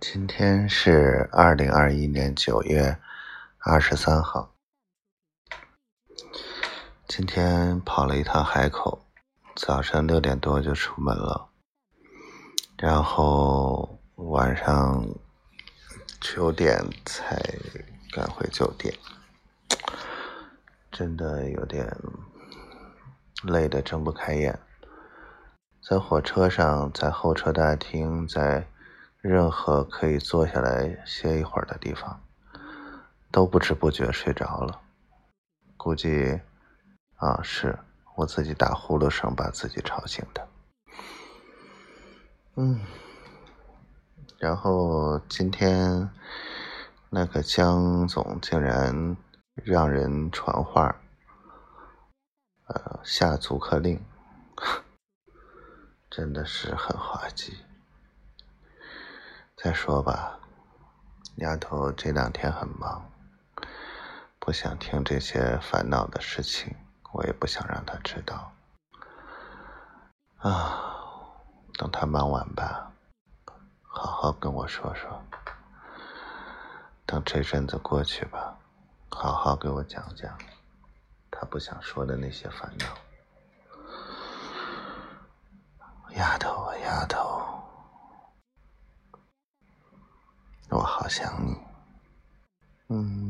今天是二零二一年九月二十三号。今天跑了一趟海口，早上六点多就出门了，然后晚上九点才赶回酒店，真的有点累得睁不开眼。在火车上，在候车大厅，在任何可以坐下来歇一会儿的地方，都不知不觉睡着了。估计啊，是我自己打呼噜声把自己吵醒的。嗯，然后今天那个江总竟然让人传话，呃，下逐客令。真的是很滑稽。再说吧，丫头这两天很忙，不想听这些烦恼的事情，我也不想让她知道。啊，等她忙完吧，好好跟我说说。等这阵子过去吧，好好给我讲讲她不想说的那些烦恼。丫头啊，丫头，我好想你。嗯。